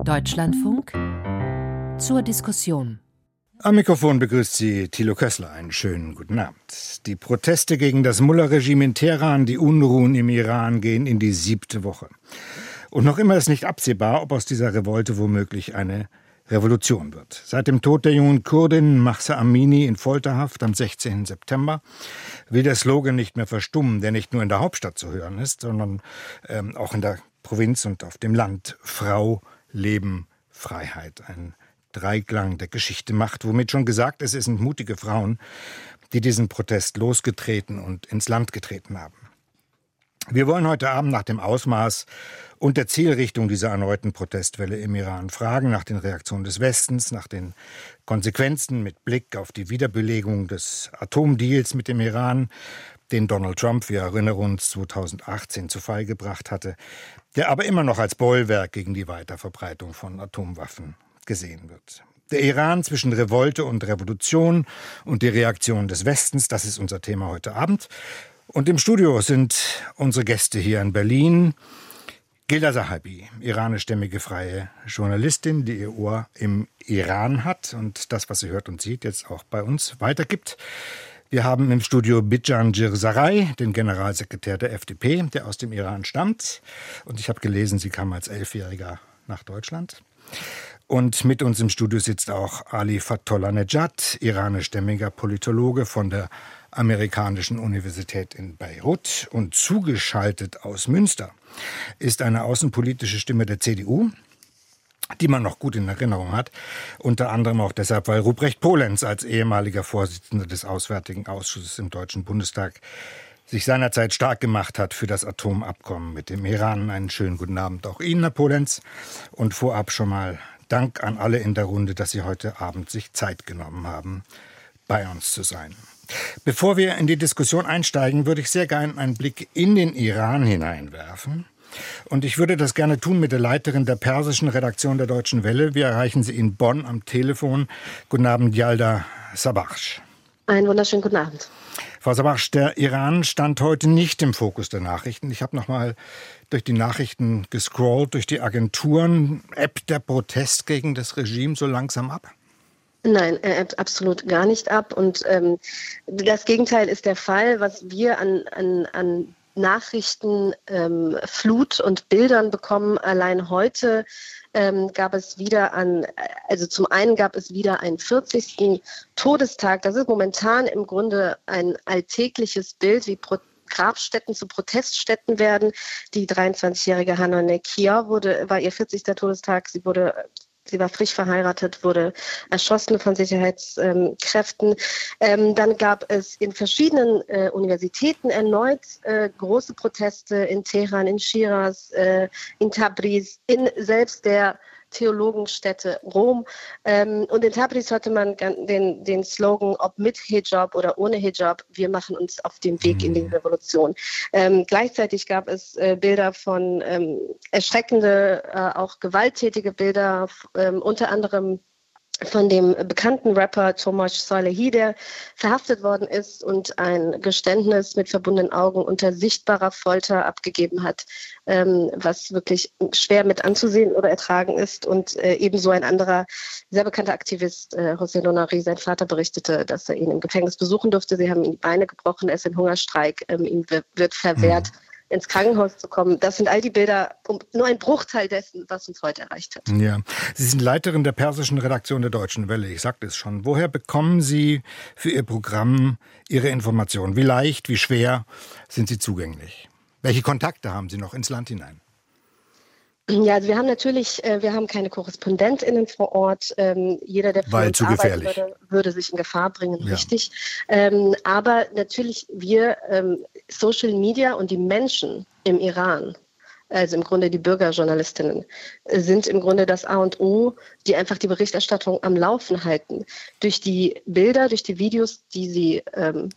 Deutschlandfunk zur Diskussion. Am Mikrofon begrüßt Sie Thilo Kössler. Einen schönen guten Abend. Die Proteste gegen das Mullah-Regime in Teheran, die Unruhen im Iran gehen in die siebte Woche. Und noch immer ist nicht absehbar, ob aus dieser Revolte womöglich eine Revolution wird. Seit dem Tod der jungen Kurdin Mahsa Amini in Folterhaft am 16. September will der Slogan nicht mehr verstummen, der nicht nur in der Hauptstadt zu hören ist, sondern ähm, auch in der Provinz und auf dem Land. Frau, Leben, Freiheit. Ein Dreiklang der Geschichte macht, womit schon gesagt ist, es sind mutige Frauen, die diesen Protest losgetreten und ins Land getreten haben. Wir wollen heute Abend nach dem Ausmaß und der Zielrichtung dieser erneuten Protestwelle im Iran fragen, nach den Reaktionen des Westens, nach den Konsequenzen mit Blick auf die Wiederbelegung des Atomdeals mit dem Iran, den Donald Trump, wir erinnern uns, 2018 zu Fall gebracht hatte, der aber immer noch als Bollwerk gegen die Weiterverbreitung von Atomwaffen gesehen wird. Der Iran zwischen Revolte und Revolution und die Reaktion des Westens, das ist unser Thema heute Abend. Und im Studio sind unsere Gäste hier in Berlin. Gilda Sahabi, iranischstämmige freie Journalistin, die ihr Ohr im Iran hat und das, was sie hört und sieht, jetzt auch bei uns weitergibt. Wir haben im Studio Bijan Jirsaray, den Generalsekretär der FDP, der aus dem Iran stammt. Und ich habe gelesen, sie kam als Elfjähriger nach Deutschland. Und mit uns im Studio sitzt auch Ali Fatollah Nejad, iranischstämmiger Politologe von der amerikanischen Universität in Beirut. Und zugeschaltet aus Münster ist eine außenpolitische Stimme der CDU, die man noch gut in Erinnerung hat. Unter anderem auch deshalb, weil Ruprecht Polenz als ehemaliger Vorsitzender des Auswärtigen Ausschusses im Deutschen Bundestag sich seinerzeit stark gemacht hat für das Atomabkommen mit dem Iran. Einen schönen guten Abend auch Ihnen, Herr Polenz. Und vorab schon mal Dank an alle in der Runde, dass Sie heute Abend sich Zeit genommen haben, bei uns zu sein. Bevor wir in die Diskussion einsteigen, würde ich sehr gerne einen Blick in den Iran hineinwerfen. Und ich würde das gerne tun mit der Leiterin der persischen Redaktion der Deutschen Welle. Wir erreichen Sie in Bonn am Telefon. Guten Abend, Yalda Sabach. Einen wunderschönen guten Abend. Frau Sabach, der Iran stand heute nicht im Fokus der Nachrichten. Ich habe noch mal durch die Nachrichten gescrollt, durch die Agenturen. Ebbt der Protest gegen das Regime so langsam ab? Nein, er ebbt absolut gar nicht ab. Und ähm, das Gegenteil ist der Fall. Was wir an, an, an Nachrichten, ähm, Flut und Bildern bekommen, allein heute ähm, gab es wieder an, also zum einen gab es wieder einen 40. Todestag. Das ist momentan im Grunde ein alltägliches Bild, wie Pro Grabstätten zu Proteststätten werden. Die 23-jährige Hanna Nekia wurde, war ihr 40. Todestag. Sie wurde Sie war frisch verheiratet, wurde erschossen von Sicherheitskräften. Ähm, dann gab es in verschiedenen äh, Universitäten erneut äh, große Proteste in Teheran, in Shiraz, äh, in Tabriz, in selbst der Theologenstätte Rom. Ähm, und in Tabriz hörte man den, den Slogan, ob mit Hijab oder ohne Hijab, wir machen uns auf den Weg in die mhm. Revolution. Ähm, gleichzeitig gab es äh, Bilder von ähm, erschreckende, äh, auch gewalttätige Bilder, ähm, unter anderem von dem bekannten Rapper Tomasz Salehi, der verhaftet worden ist und ein Geständnis mit verbundenen Augen unter sichtbarer Folter abgegeben hat, ähm, was wirklich schwer mit anzusehen oder ertragen ist. Und äh, ebenso ein anderer sehr bekannter Aktivist, äh, José Lonari, sein Vater berichtete, dass er ihn im Gefängnis besuchen durfte. Sie haben ihm die Beine gebrochen, er ist in Hungerstreik, ähm, ihm wird verwehrt. Mhm ins Krankenhaus zu kommen. Das sind all die Bilder, nur ein Bruchteil dessen, was uns heute erreicht hat. Ja, Sie sind Leiterin der persischen Redaktion der Deutschen Welle. Ich sagte es schon. Woher bekommen Sie für Ihr Programm Ihre Informationen? Wie leicht, wie schwer sind sie zugänglich? Welche Kontakte haben Sie noch ins Land hinein? Ja, also wir haben natürlich, äh, wir haben keine KorrespondentInnen vor Ort. Ähm, jeder, der für Weil uns zu arbeiten würde, würde sich in Gefahr bringen, ja. richtig. Ähm, aber natürlich wir, ähm, Social Media und die Menschen im Iran, also im Grunde die Bürgerjournalistinnen, sind im Grunde das A und O, die einfach die Berichterstattung am Laufen halten. Durch die Bilder, durch die Videos, die sie ähm,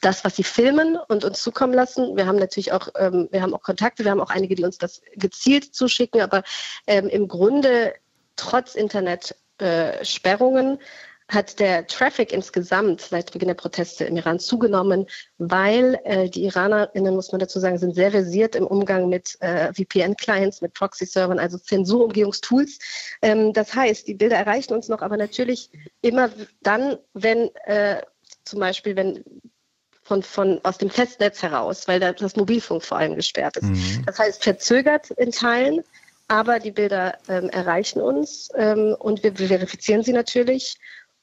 das, was sie filmen und uns zukommen lassen. Wir haben natürlich auch, ähm, wir haben auch Kontakte, wir haben auch einige, die uns das gezielt zuschicken, aber ähm, im Grunde trotz Internetsperrungen äh, hat der Traffic insgesamt seit Beginn der Proteste im Iran zugenommen, weil äh, die IranerInnen, muss man dazu sagen, sind sehr versiert im Umgang mit äh, VPN-Clients, mit Proxy-Servern, also Zensurumgehungstools. Ähm, das heißt, die Bilder erreichen uns noch, aber natürlich immer dann, wenn äh, zum Beispiel, wenn von, von aus dem Festnetz heraus, weil da das Mobilfunk vor allem gesperrt ist. Mhm. Das heißt, verzögert in Teilen, aber die Bilder ähm, erreichen uns ähm, und wir, wir, verifizieren sie natürlich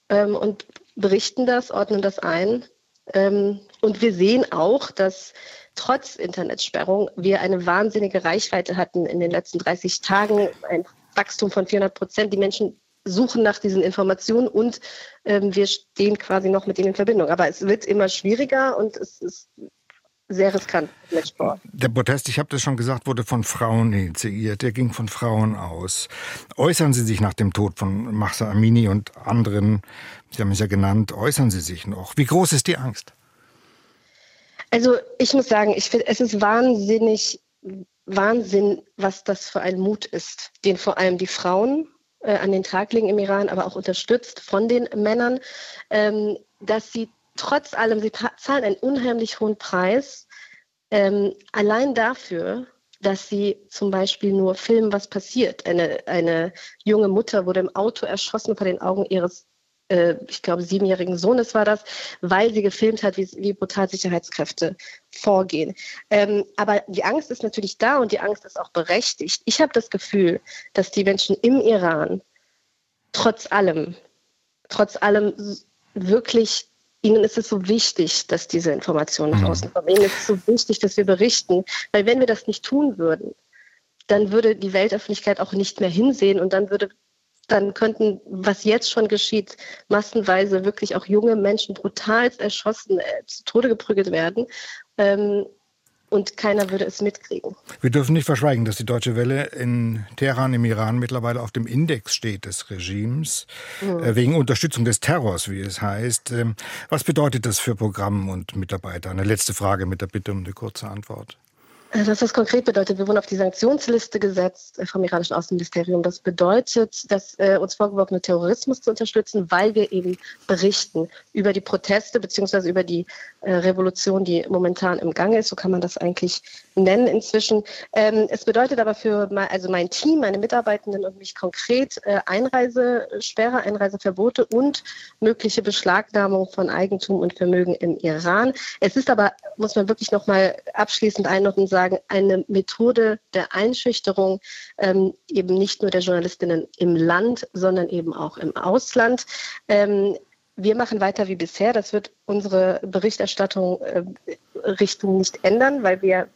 ähm, und berichten das, ordnen das ein. Ähm, und wir sehen auch, dass trotz Internetsperrung wir eine wahnsinnige Reichweite hatten in den letzten 30 Tagen, ein Wachstum von 400 Prozent. Die Menschen suchen nach diesen Informationen und ähm, wir stehen quasi noch mit ihnen in Verbindung. Aber es wird immer schwieriger und es ist sehr riskant mit Sport. Der Protest, ich habe das schon gesagt, wurde von Frauen initiiert. Der ging von Frauen aus. Äußern Sie sich nach dem Tod von Mahsa Amini und anderen, Sie haben es ja genannt, äußern Sie sich noch? Wie groß ist die Angst? Also ich muss sagen, ich finde, es ist wahnsinnig, Wahnsinn, was das für ein Mut ist, den vor allem die Frauen äh, an den Tag legen im Iran, aber auch unterstützt von den Männern, ähm, dass sie trotz allem, sie zahlen einen unheimlich hohen Preis, ähm, allein dafür, dass sie zum Beispiel nur filmen, was passiert. Eine, eine junge Mutter wurde im Auto erschossen vor den Augen ihres, äh, ich glaube, siebenjährigen Sohnes war das, weil sie gefilmt hat, wie, wie brutal Sicherheitskräfte vorgehen. Ähm, aber die Angst ist natürlich da und die Angst ist auch berechtigt. Ich habe das Gefühl, dass die Menschen im Iran trotz allem, trotz allem wirklich Ihnen ist es so wichtig, dass diese Informationen nach mhm. außen kommen. Ihnen ist es so wichtig, dass wir berichten. Weil wenn wir das nicht tun würden, dann würde die Weltöffentlichkeit auch nicht mehr hinsehen und dann würde dann könnten, was jetzt schon geschieht, massenweise wirklich auch junge Menschen brutal erschossen, äh, zu Tode geprügelt werden. Ähm, und keiner würde es mitkriegen. Wir dürfen nicht verschweigen, dass die Deutsche Welle in Teheran im Iran mittlerweile auf dem Index steht des Regimes, mhm. äh, wegen Unterstützung des Terrors, wie es heißt. Ähm, was bedeutet das für Programm und Mitarbeiter? Eine letzte Frage mit der Bitte um eine kurze Antwort. Äh, was das konkret bedeutet, wir wurden auf die Sanktionsliste gesetzt äh, vom iranischen Außenministerium. Das bedeutet, dass äh, uns vorgeworfen wird, Terrorismus zu unterstützen, weil wir eben berichten über die Proteste beziehungsweise über die äh, Revolution, die momentan im Gange ist. So kann man das eigentlich nennen inzwischen. Ähm, es bedeutet aber für mein, also mein Team, meine Mitarbeitenden und mich konkret äh, Einreisesperre, Einreiseverbote und mögliche Beschlagnahmung von Eigentum und Vermögen im Iran. Es ist aber, muss man wirklich noch mal abschließend einordnen sagen, eine Methode der Einschüchterung ähm, eben nicht nur der Journalistinnen im Land, sondern eben auch im Ausland. Ähm, wir machen weiter wie bisher. Das wird unsere Berichterstattung äh, Richtung nicht ändern, weil wir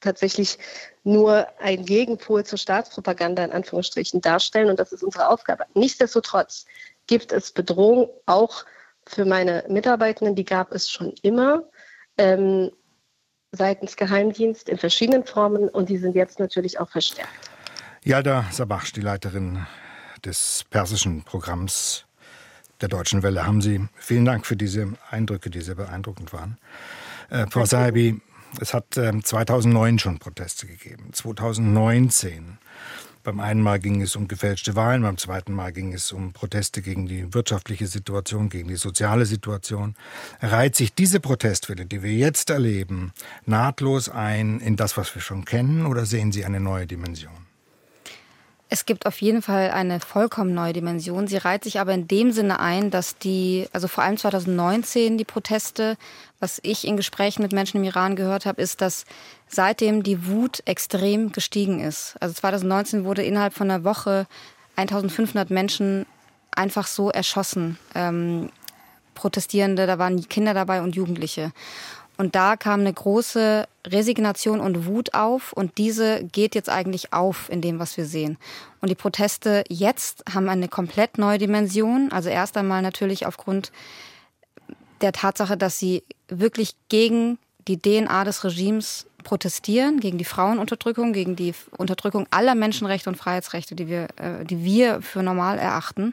tatsächlich nur ein Gegenpol zur Staatspropaganda in Anführungsstrichen darstellen. Und das ist unsere Aufgabe. Nichtsdestotrotz gibt es Bedrohung auch für meine Mitarbeitenden. Die gab es schon immer. Ähm, seitens Geheimdienst in verschiedenen Formen und die sind jetzt natürlich auch verstärkt. Yalda Sabach, die Leiterin des persischen Programms der Deutschen Welle, haben Sie vielen Dank für diese Eindrücke, die sehr beeindruckend waren. Äh, Frau Sahibi, es hat äh, 2009 schon Proteste gegeben, 2019 beim einen Mal ging es um gefälschte Wahlen, beim zweiten Mal ging es um Proteste gegen die wirtschaftliche Situation, gegen die soziale Situation. Reiht sich diese Protestwelle, die wir jetzt erleben, nahtlos ein in das, was wir schon kennen, oder sehen Sie eine neue Dimension? Es gibt auf jeden Fall eine vollkommen neue Dimension. Sie reiht sich aber in dem Sinne ein, dass die, also vor allem 2019 die Proteste, was ich in Gesprächen mit Menschen im Iran gehört habe, ist, dass seitdem die Wut extrem gestiegen ist. Also 2019 wurde innerhalb von einer Woche 1500 Menschen einfach so erschossen. Ähm, Protestierende, da waren Kinder dabei und Jugendliche. Und da kam eine große Resignation und Wut auf und diese geht jetzt eigentlich auf in dem, was wir sehen. Und die Proteste jetzt haben eine komplett neue Dimension. Also erst einmal natürlich aufgrund der Tatsache, dass sie wirklich gegen die DNA des Regimes protestieren, gegen die Frauenunterdrückung, gegen die Unterdrückung aller Menschenrechte und Freiheitsrechte, die wir, äh, die wir für normal erachten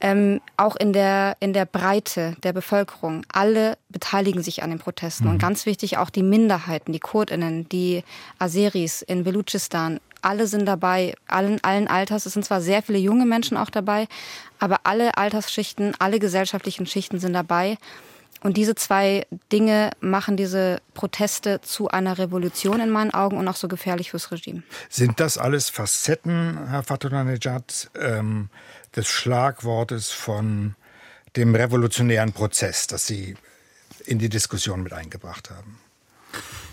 ähm, auch in der, in der Breite der Bevölkerung. Alle beteiligen sich an den Protesten. Mhm. Und ganz wichtig auch die Minderheiten, die Kurdinnen, die Aseris in Belutschistan. alle sind dabei, allen, allen Alters. Es sind zwar sehr viele junge Menschen auch dabei, aber alle Altersschichten, alle gesellschaftlichen Schichten sind dabei. Und diese zwei Dinge machen diese Proteste zu einer Revolution in meinen Augen und auch so gefährlich fürs Regime. Sind das alles Facetten, Herr Fatunanejad, ähm, des Schlagwortes von dem revolutionären Prozess, das Sie in die Diskussion mit eingebracht haben?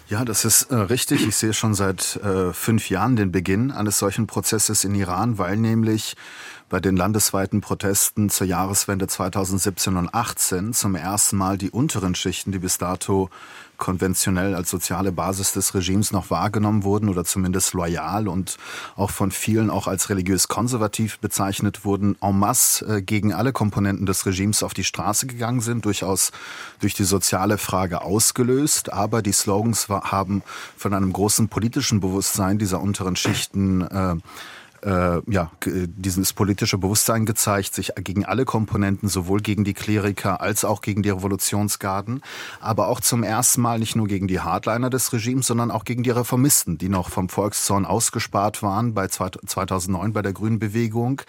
Ja, das ist äh, richtig. Ich sehe schon seit äh, fünf Jahren den Beginn eines solchen Prozesses in Iran, weil nämlich bei den landesweiten Protesten zur Jahreswende 2017 und 18 zum ersten Mal die unteren Schichten, die bis dato konventionell als soziale Basis des Regimes noch wahrgenommen wurden oder zumindest loyal und auch von vielen auch als religiös konservativ bezeichnet wurden, en masse äh, gegen alle Komponenten des Regimes auf die Straße gegangen sind, durchaus durch die soziale Frage ausgelöst. Aber die Slogans haben von einem großen politischen Bewusstsein dieser unteren Schichten äh, äh, ja, dieses politische Bewusstsein gezeigt, sich gegen alle Komponenten, sowohl gegen die Kleriker als auch gegen die Revolutionsgarden, aber auch zum ersten Mal nicht nur gegen die Hardliner des Regimes, sondern auch gegen die Reformisten, die noch vom Volkszorn ausgespart waren bei 2009 bei der Grünen Bewegung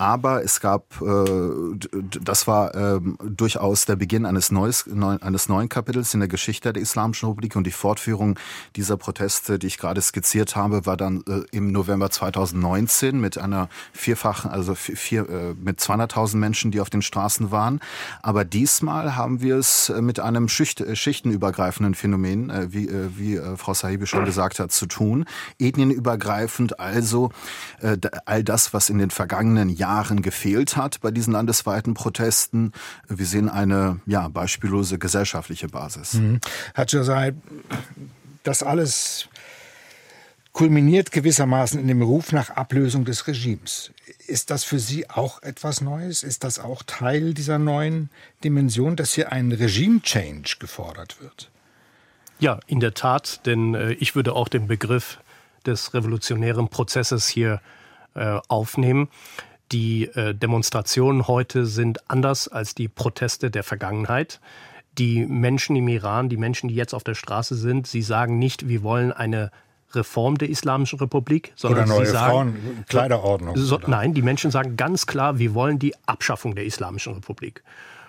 aber es gab, äh, das war äh, durchaus der Beginn eines, neues, neu, eines neuen Kapitels in der Geschichte der Islamischen Republik und die Fortführung dieser Proteste, die ich gerade skizziert habe, war dann äh, im November 2019 mit einer vierfachen, also vier, äh, mit 200.000 Menschen, die auf den Straßen waren. Aber diesmal haben wir es äh, mit einem Schicht, äh, schichtenübergreifenden Phänomen, wie, wie Frau Sahibi schon gesagt hat, zu tun. Ethnienübergreifend, also all das, was in den vergangenen Jahren Jahren gefehlt hat bei diesen landesweiten Protesten. Wir sehen eine ja, beispiellose gesellschaftliche Basis. Mhm. Herr Josai, das alles kulminiert gewissermaßen in dem Ruf nach Ablösung des Regimes. Ist das für Sie auch etwas Neues? Ist das auch Teil dieser neuen Dimension, dass hier ein Regime-Change gefordert wird? Ja, in der Tat, denn äh, ich würde auch den Begriff des revolutionären Prozesses hier äh, aufnehmen. Die äh, Demonstrationen heute sind anders als die Proteste der Vergangenheit. Die Menschen im Iran, die Menschen, die jetzt auf der Straße sind, sie sagen nicht, wir wollen eine Reform der Islamischen Republik, sondern oder neue sie sagen, Frauen, Kleiderordnung. So, nein, die Menschen sagen ganz klar, wir wollen die Abschaffung der Islamischen Republik.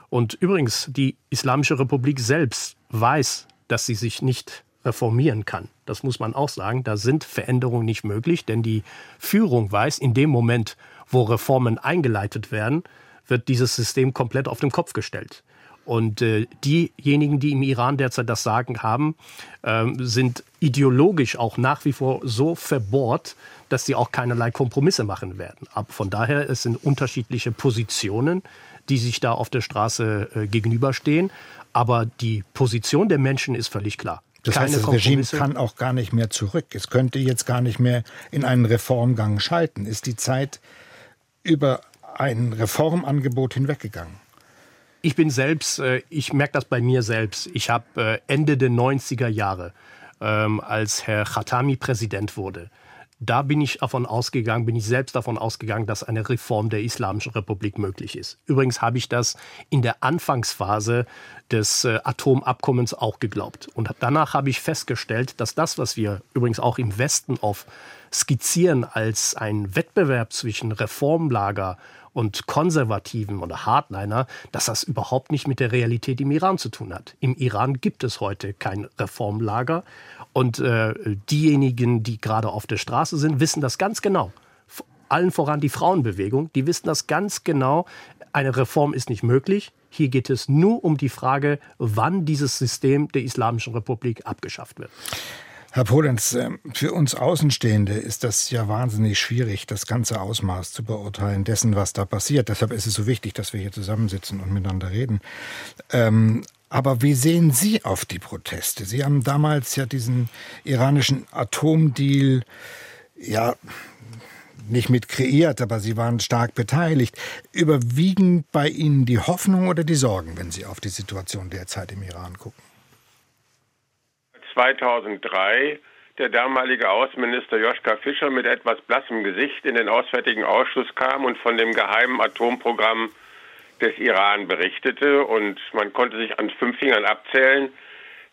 Und übrigens, die Islamische Republik selbst weiß, dass sie sich nicht reformieren kann. Das muss man auch sagen. Da sind Veränderungen nicht möglich, denn die Führung weiß, in dem Moment, wo Reformen eingeleitet werden, wird dieses System komplett auf den Kopf gestellt. Und äh, diejenigen, die im Iran derzeit das Sagen haben, äh, sind ideologisch auch nach wie vor so verbohrt, dass sie auch keinerlei Kompromisse machen werden. Aber von daher, es sind unterschiedliche Positionen, die sich da auf der Straße äh, gegenüberstehen. Aber die Position der Menschen ist völlig klar. Das Keine heißt, das Regime kann auch gar nicht mehr zurück. Es könnte jetzt gar nicht mehr in einen Reformgang schalten. Ist die Zeit über ein Reformangebot hinweggegangen? Ich bin selbst, äh, ich merke das bei mir selbst. Ich habe äh, Ende der 90er Jahre, ähm, als Herr Khatami Präsident wurde, da bin ich davon ausgegangen, bin ich selbst davon ausgegangen, dass eine Reform der Islamischen Republik möglich ist. Übrigens habe ich das in der Anfangsphase des äh, Atomabkommens auch geglaubt. Und danach habe ich festgestellt, dass das, was wir übrigens auch im Westen oft skizzieren als ein Wettbewerb zwischen Reformlager und Konservativen oder Hardliner, dass das überhaupt nicht mit der Realität im Iran zu tun hat. Im Iran gibt es heute kein Reformlager und äh, diejenigen, die gerade auf der Straße sind, wissen das ganz genau. Allen voran die Frauenbewegung, die wissen das ganz genau. Eine Reform ist nicht möglich. Hier geht es nur um die Frage, wann dieses System der Islamischen Republik abgeschafft wird. Herr Polenz, ähm, für uns Außenstehende ist das ja wahnsinnig schwierig, das ganze Ausmaß zu beurteilen dessen, was da passiert. Deshalb ist es so wichtig, dass wir hier zusammensitzen und miteinander reden. Ähm, aber wie sehen Sie auf die Proteste? Sie haben damals ja diesen iranischen Atomdeal, ja, nicht mit kreiert, aber Sie waren stark beteiligt. Überwiegen bei Ihnen die Hoffnung oder die Sorgen, wenn Sie auf die Situation derzeit im Iran gucken? 2003 der damalige Außenminister Joschka Fischer mit etwas blassem Gesicht in den Auswärtigen Ausschuss kam und von dem geheimen Atomprogramm des Iran berichtete. Und man konnte sich an fünf Fingern abzählen,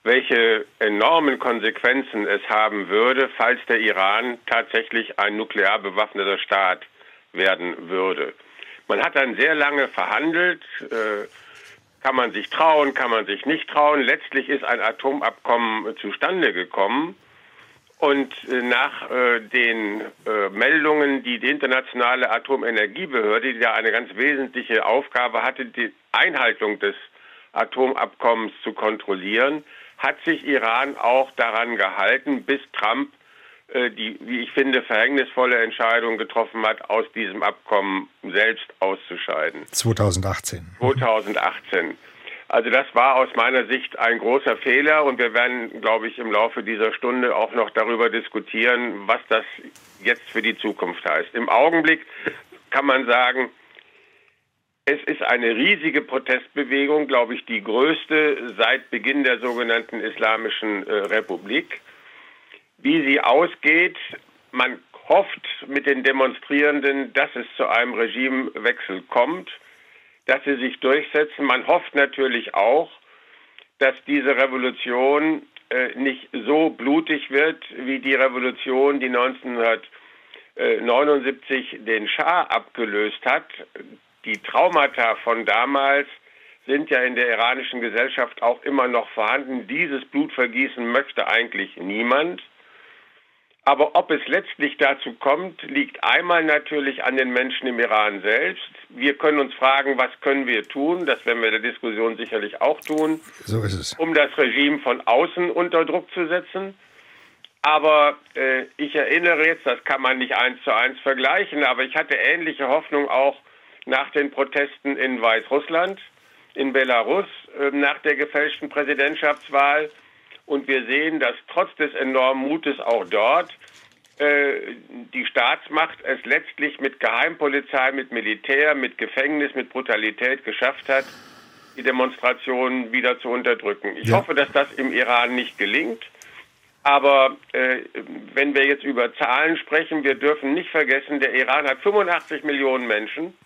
welche enormen Konsequenzen es haben würde, falls der Iran tatsächlich ein nuklear bewaffneter Staat werden würde. Man hat dann sehr lange verhandelt. Äh, kann man sich trauen, kann man sich nicht trauen? Letztlich ist ein Atomabkommen zustande gekommen. Und äh, nach äh, den äh, Meldungen, die die internationale Atomenergiebehörde, die ja eine ganz wesentliche Aufgabe hatte, die Einhaltung des Atomabkommens zu kontrollieren, hat sich Iran auch daran gehalten, bis Trump die, wie ich finde, verhängnisvolle Entscheidung getroffen hat, aus diesem Abkommen selbst auszuscheiden. 2018. 2018. Also das war aus meiner Sicht ein großer Fehler und wir werden, glaube ich, im Laufe dieser Stunde auch noch darüber diskutieren, was das jetzt für die Zukunft heißt. Im Augenblick kann man sagen, es ist eine riesige Protestbewegung, glaube ich, die größte seit Beginn der sogenannten Islamischen äh, Republik. Wie sie ausgeht, man hofft mit den Demonstrierenden, dass es zu einem Regimewechsel kommt dass sie sich durchsetzen. Man hofft natürlich auch, dass diese Revolution äh, nicht so blutig wird wie die Revolution, die 1979 den Schah abgelöst hat. Die Traumata von damals sind ja in der iranischen Gesellschaft auch immer noch vorhanden. Dieses Blutvergießen möchte eigentlich niemand. Aber ob es letztlich dazu kommt, liegt einmal natürlich an den Menschen im Iran selbst. Wir können uns fragen, was können wir tun? Das werden wir in der Diskussion sicherlich auch tun. So ist es. Um das Regime von außen unter Druck zu setzen. Aber äh, ich erinnere jetzt, das kann man nicht eins zu eins vergleichen, aber ich hatte ähnliche Hoffnung auch nach den Protesten in Weißrussland, in Belarus, äh, nach der gefälschten Präsidentschaftswahl und wir sehen, dass trotz des enormen Mutes auch dort äh, die Staatsmacht es letztlich mit Geheimpolizei, mit Militär, mit Gefängnis, mit Brutalität geschafft hat, die Demonstrationen wieder zu unterdrücken. Ich ja. hoffe, dass das im Iran nicht gelingt. Aber äh, wenn wir jetzt über Zahlen sprechen, wir dürfen nicht vergessen, der Iran hat 85 Millionen Menschen.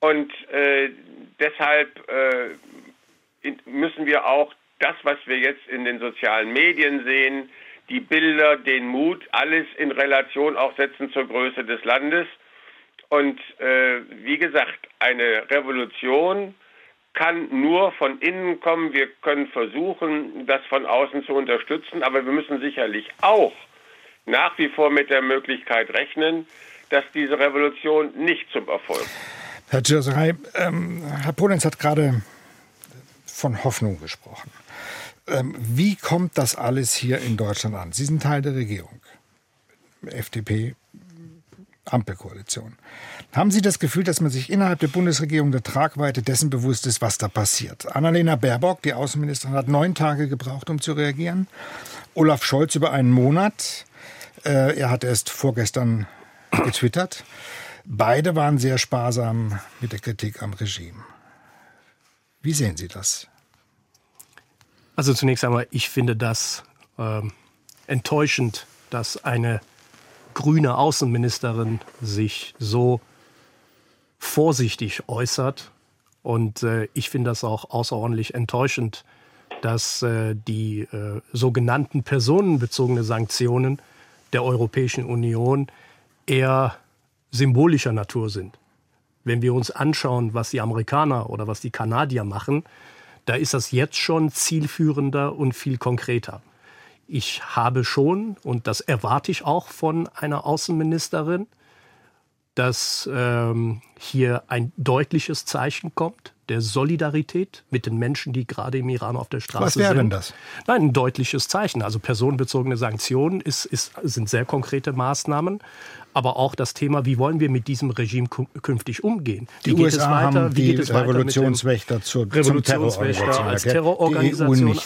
Und äh, deshalb äh, müssen wir auch das, was wir jetzt in den sozialen Medien sehen, die Bilder, den Mut, alles in Relation auch setzen zur Größe des Landes. Und äh, wie gesagt, eine Revolution kann nur von innen kommen. Wir können versuchen, das von außen zu unterstützen, aber wir müssen sicherlich auch nach wie vor mit der Möglichkeit rechnen, dass diese Revolution nicht zum Erfolg. Herr Djurserei, ähm, Herr Polenz hat gerade von Hoffnung gesprochen. Ähm, wie kommt das alles hier in Deutschland an? Sie sind Teil der Regierung. FDP, Ampelkoalition. Haben Sie das Gefühl, dass man sich innerhalb der Bundesregierung der Tragweite dessen bewusst ist, was da passiert? Annalena Baerbock, die Außenministerin, hat neun Tage gebraucht, um zu reagieren. Olaf Scholz über einen Monat. Äh, er hat erst vorgestern getwittert. Beide waren sehr sparsam mit der Kritik am Regime. Wie sehen Sie das? Also zunächst einmal, ich finde das äh, enttäuschend, dass eine grüne Außenministerin sich so vorsichtig äußert. Und äh, ich finde das auch außerordentlich enttäuschend, dass äh, die äh, sogenannten personenbezogene Sanktionen der Europäischen Union eher symbolischer Natur sind. Wenn wir uns anschauen, was die Amerikaner oder was die Kanadier machen, da ist das jetzt schon zielführender und viel konkreter. Ich habe schon, und das erwarte ich auch von einer Außenministerin, dass ähm, hier ein deutliches Zeichen kommt der Solidarität mit den Menschen, die gerade im Iran auf der Straße sind. Was wäre denn das? Nein, ein deutliches Zeichen. Also personenbezogene Sanktionen ist, ist, sind sehr konkrete Maßnahmen aber auch das Thema, wie wollen wir mit diesem Regime künftig umgehen? Wie die geht USA es weiter? Haben wie geht es Revolutionswächter zur Revolutionswächter als Terrororganisation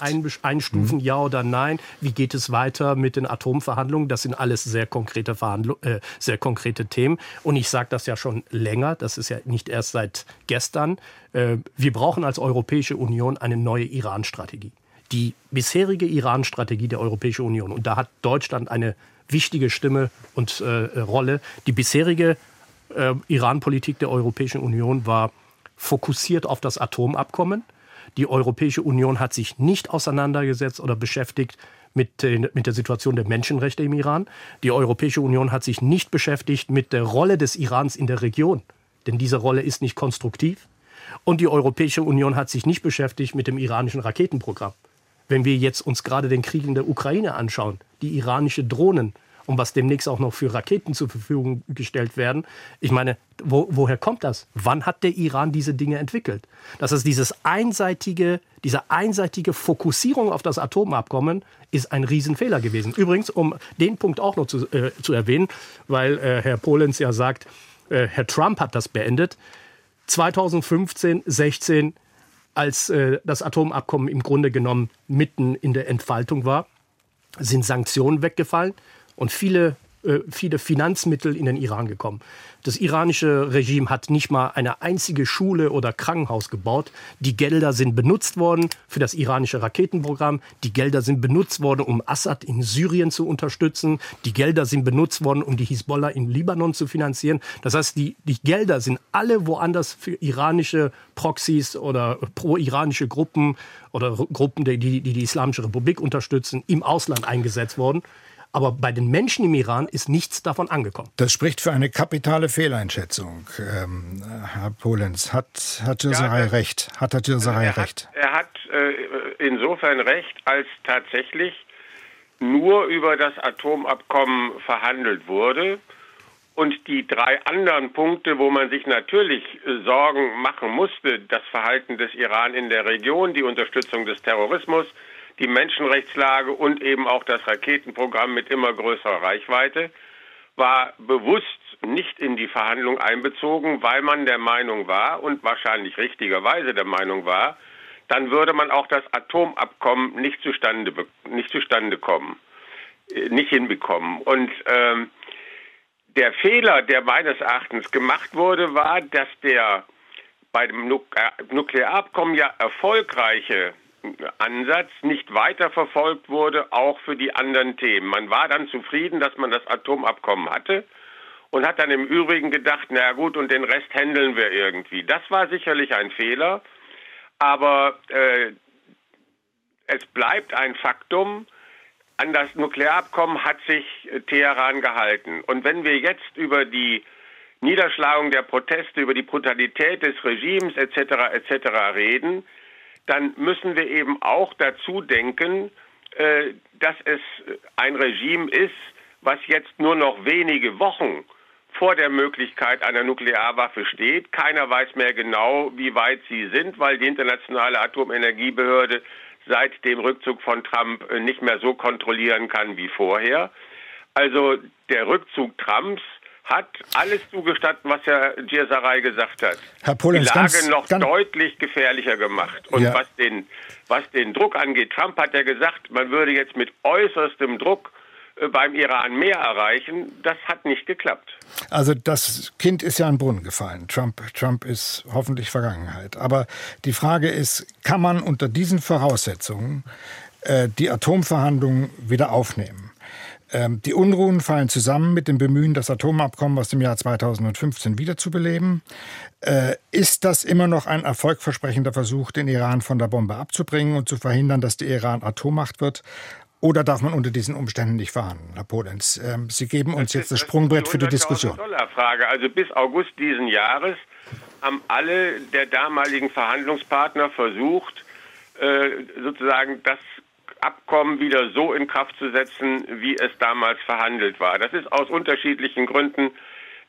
einstufen, mhm. ja oder nein? Wie geht es weiter mit den Atomverhandlungen? Das sind alles sehr konkrete Verhandlungen, äh, sehr konkrete Themen. Und ich sage das ja schon länger. Das ist ja nicht erst seit gestern. Äh, wir brauchen als Europäische Union eine neue Iran-Strategie die bisherige Iran-Strategie der Europäischen Union. Und da hat Deutschland eine wichtige Stimme und äh, Rolle. Die bisherige äh, Iran-Politik der Europäischen Union war fokussiert auf das Atomabkommen. Die Europäische Union hat sich nicht auseinandergesetzt oder beschäftigt mit, mit der Situation der Menschenrechte im Iran. Die Europäische Union hat sich nicht beschäftigt mit der Rolle des Irans in der Region, denn diese Rolle ist nicht konstruktiv. Und die Europäische Union hat sich nicht beschäftigt mit dem iranischen Raketenprogramm. Wenn wir jetzt uns gerade den Krieg in der Ukraine anschauen, die iranische Drohnen und was demnächst auch noch für Raketen zur Verfügung gestellt werden. Ich meine, wo, woher kommt das? Wann hat der Iran diese Dinge entwickelt? Das ist dieses einseitige, diese einseitige Fokussierung auf das Atomabkommen ist ein Riesenfehler gewesen. Übrigens, um den Punkt auch noch zu, äh, zu erwähnen, weil äh, Herr Polenz ja sagt, äh, Herr Trump hat das beendet. 2015, 16, als äh, das Atomabkommen im Grunde genommen mitten in der Entfaltung war, sind Sanktionen weggefallen und viele, viele Finanzmittel in den Iran gekommen. Das iranische Regime hat nicht mal eine einzige Schule oder Krankenhaus gebaut. Die Gelder sind benutzt worden für das iranische Raketenprogramm. Die Gelder sind benutzt worden, um Assad in Syrien zu unterstützen. Die Gelder sind benutzt worden, um die Hisbollah im Libanon zu finanzieren. Das heißt, die, die Gelder sind alle woanders für iranische Proxys oder pro-iranische Gruppen oder Gruppen, die, die die Islamische Republik unterstützen, im Ausland eingesetzt worden. Aber bei den Menschen im Iran ist nichts davon angekommen. Das spricht für eine kapitale Fehleinschätzung. Ähm, Herr Polenz, hat, hat Josai ja, recht? Hat Herr Josai recht? Er hat äh, insofern recht, als tatsächlich nur über das Atomabkommen verhandelt wurde. Und die drei anderen Punkte, wo man sich natürlich äh, Sorgen machen musste, das Verhalten des Iran in der Region, die Unterstützung des Terrorismus, die Menschenrechtslage und eben auch das Raketenprogramm mit immer größerer Reichweite, war bewusst nicht in die Verhandlung einbezogen, weil man der Meinung war und wahrscheinlich richtigerweise der Meinung war, dann würde man auch das Atomabkommen nicht zustande, nicht zustande kommen, äh, nicht hinbekommen. Und ähm, der Fehler, der meines Erachtens gemacht wurde, war, dass der bei dem Nuklearabkommen ja erfolgreiche Ansatz nicht weiterverfolgt wurde, auch für die anderen Themen. Man war dann zufrieden, dass man das Atomabkommen hatte und hat dann im Übrigen gedacht, na gut, und den Rest handeln wir irgendwie. Das war sicherlich ein Fehler, aber äh, es bleibt ein Faktum, an das Nuklearabkommen hat sich Teheran gehalten. Und wenn wir jetzt über die Niederschlagung der Proteste, über die Brutalität des Regimes etc. etc. reden, dann müssen wir eben auch dazu denken, äh, dass es ein Regime ist, was jetzt nur noch wenige Wochen vor der Möglichkeit einer Nuklearwaffe steht. Keiner weiß mehr genau, wie weit sie sind, weil die internationale Atomenergiebehörde seit dem Rückzug von Trump nicht mehr so kontrollieren kann wie vorher. Also der Rückzug Trumps hat alles zugestanden, was Herr Gierserei gesagt hat. Herr Polenz, die Lage ganz, noch ganz deutlich gefährlicher gemacht. Und ja. was, den, was den Druck angeht, Trump hat ja gesagt, man würde jetzt mit äußerstem Druck äh, beim Iran mehr erreichen. Das hat nicht geklappt. Also das Kind ist ja in den Brunnen gefallen. Trump, Trump ist hoffentlich Vergangenheit. Aber die Frage ist, kann man unter diesen Voraussetzungen äh, die Atomverhandlungen wieder aufnehmen? Ähm, die Unruhen fallen zusammen mit dem Bemühen, das Atomabkommen aus dem Jahr 2015 wiederzubeleben. Äh, ist das immer noch ein erfolgversprechender Versuch, den Iran von der Bombe abzubringen und zu verhindern, dass der Iran Atommacht wird? Oder darf man unter diesen Umständen nicht verhandeln, Herr Polenz? Ähm, Sie geben uns das jetzt das Sprungbrett für die Diskussion. Frage. Also bis August diesen Jahres haben alle der damaligen Verhandlungspartner versucht, äh, sozusagen das Abkommen wieder so in Kraft zu setzen, wie es damals verhandelt war. Das ist aus unterschiedlichen Gründen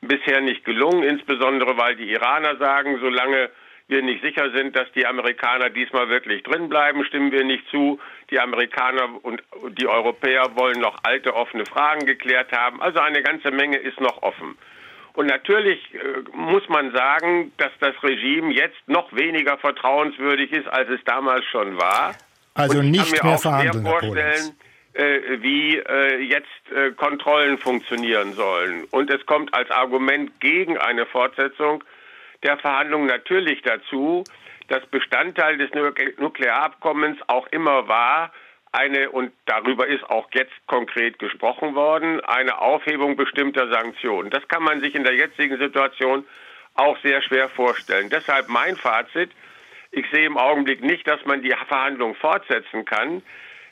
bisher nicht gelungen, insbesondere weil die Iraner sagen, solange wir nicht sicher sind, dass die Amerikaner diesmal wirklich drinbleiben, stimmen wir nicht zu. Die Amerikaner und die Europäer wollen noch alte offene Fragen geklärt haben. Also eine ganze Menge ist noch offen. Und natürlich äh, muss man sagen, dass das Regime jetzt noch weniger vertrauenswürdig ist, als es damals schon war. Also und nicht mehr verhandeln. Auch vorstellen, äh, wie äh, jetzt äh, Kontrollen funktionieren sollen. Und es kommt als Argument gegen eine Fortsetzung der Verhandlungen natürlich dazu, dass Bestandteil des Nuklearabkommens auch immer war, eine, und darüber ist auch jetzt konkret gesprochen worden, eine Aufhebung bestimmter Sanktionen. Das kann man sich in der jetzigen Situation auch sehr schwer vorstellen. Deshalb mein Fazit, Ich sehe im Augenblick nicht, dass man die Verhandlungen fortsetzen kann.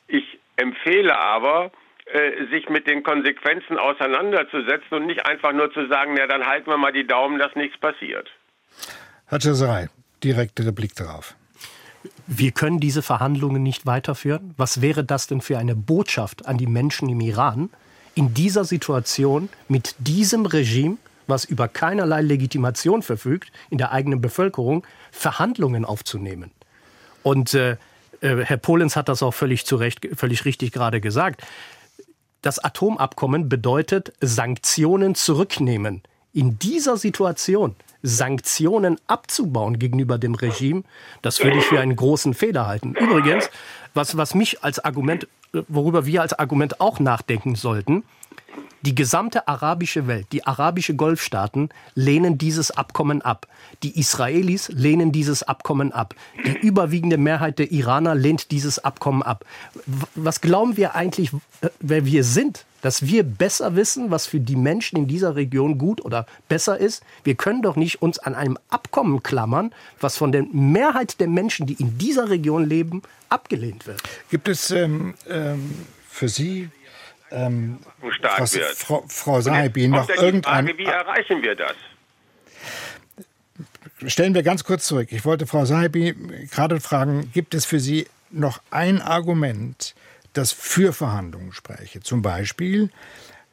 Ich empfehle aber, äh, sich mit den Konsequenzen auseinanderzusetzen und nicht einfach nur zu sagen, na dann halten wir mal die Daumen, dass nichts passiert. Herr Cesarei, direkte Replik darauf. Wir können diese Verhandlungen nicht weiterführen. Was wäre das denn für eine Botschaft an die Menschen im Iran, in dieser Situation mit diesem Regime, was über keinerlei Legitimation verfügt, in der eigenen Bevölkerung Verhandlungen aufzunehmen? Und äh, äh Herr Polens hat das auch völlig zu Recht, völlig richtig gerade gesagt. Das Atomabkommen bedeutet Sanktionen zurücknehmen. In dieser Situation Sanktionen abzubauen gegenüber dem Regime, das würde ich für einen großen Fehler halten. Übrigens, was, was mich als Argument, worüber wir als Argument auch nachdenken sollten, die gesamte arabische Welt, die arabische Golfstaaten lehnen dieses Abkommen ab. Die Israelis lehnen dieses Abkommen ab. Die überwiegende Mehrheit der Iraner lehnt dieses Abkommen ab. Was glauben wir eigentlich, wer wir sind? Dass wir besser wissen, was für die Menschen in dieser Region gut oder besser ist? Wir können doch nicht uns an einem Abkommen klammern, was von der Mehrheit der Menschen, die in dieser Region leben, abgelehnt wird. Gibt es ähm, ähm, für Sie ähm, stark was, wird. Frau, Frau Sahibi, noch irgendein... Frage, wie erreichen wir das? Stellen wir ganz kurz zurück. Ich wollte Frau Sahibi gerade fragen, gibt es für Sie noch ein Argument, das für Verhandlungen spreche? Zum Beispiel